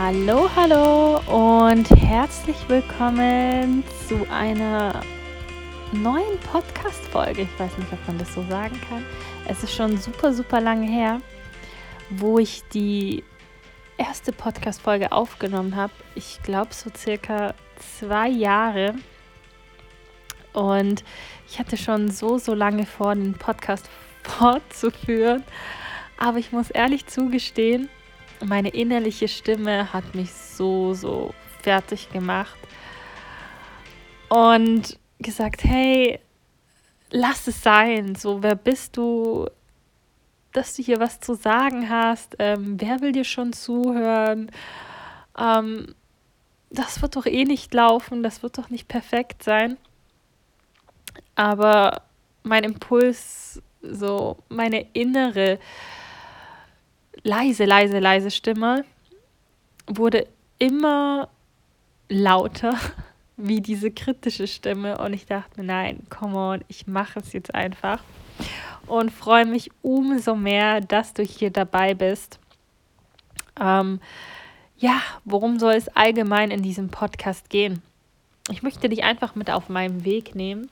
Hallo, hallo und herzlich willkommen zu einer neuen Podcast-Folge. Ich weiß nicht, ob man das so sagen kann. Es ist schon super, super lange her, wo ich die erste Podcast-Folge aufgenommen habe. Ich glaube, so circa zwei Jahre. Und ich hatte schon so, so lange vor, den Podcast fortzuführen. Aber ich muss ehrlich zugestehen, meine innerliche Stimme hat mich so, so fertig gemacht und gesagt, hey, lass es sein. So, wer bist du, dass du hier was zu sagen hast? Ähm, wer will dir schon zuhören? Ähm, das wird doch eh nicht laufen, das wird doch nicht perfekt sein. Aber mein Impuls, so meine innere leise, leise, leise Stimme wurde immer lauter wie diese kritische Stimme und ich dachte mir, nein, come on, ich mache es jetzt einfach und freue mich umso mehr, dass du hier dabei bist. Ähm, ja, worum soll es allgemein in diesem Podcast gehen? Ich möchte dich einfach mit auf meinem Weg nehmen,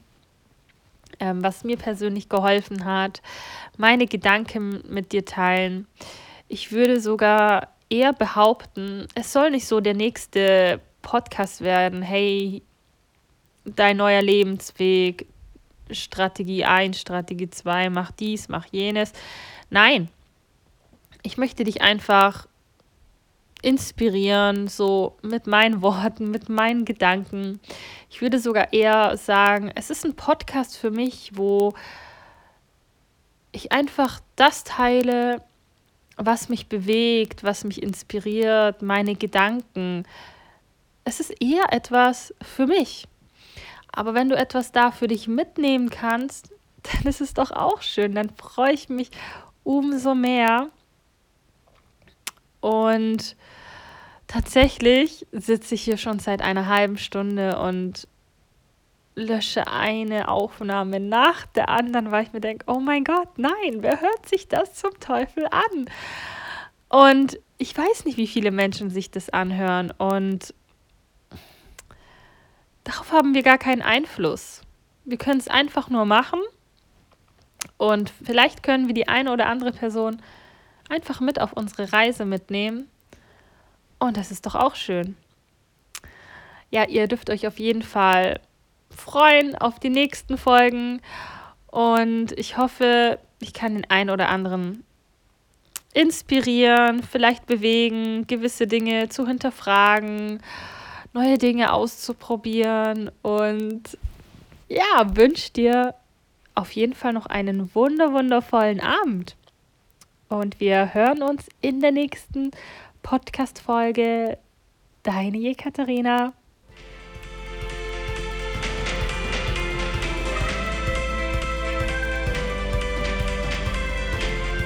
ähm, was mir persönlich geholfen hat, meine Gedanken mit dir teilen ich würde sogar eher behaupten, es soll nicht so der nächste Podcast werden, hey, dein neuer Lebensweg, Strategie 1, Strategie 2, mach dies, mach jenes. Nein, ich möchte dich einfach inspirieren, so mit meinen Worten, mit meinen Gedanken. Ich würde sogar eher sagen, es ist ein Podcast für mich, wo ich einfach das teile, was mich bewegt, was mich inspiriert, meine Gedanken. Es ist eher etwas für mich. Aber wenn du etwas da für dich mitnehmen kannst, dann ist es doch auch schön. Dann freue ich mich umso mehr. Und tatsächlich sitze ich hier schon seit einer halben Stunde und lösche eine Aufnahme nach der anderen, weil ich mir denke, oh mein Gott, nein, wer hört sich das zum Teufel an? Und ich weiß nicht, wie viele Menschen sich das anhören und darauf haben wir gar keinen Einfluss. Wir können es einfach nur machen und vielleicht können wir die eine oder andere Person einfach mit auf unsere Reise mitnehmen. Und das ist doch auch schön. Ja, ihr dürft euch auf jeden Fall freuen auf die nächsten Folgen und ich hoffe, ich kann den einen oder anderen inspirieren, vielleicht bewegen, gewisse Dinge zu hinterfragen, neue Dinge auszuprobieren und ja, wünsche dir auf jeden Fall noch einen wunder wundervollen Abend. Und wir hören uns in der nächsten Podcast Folge. Deine Jekaterina.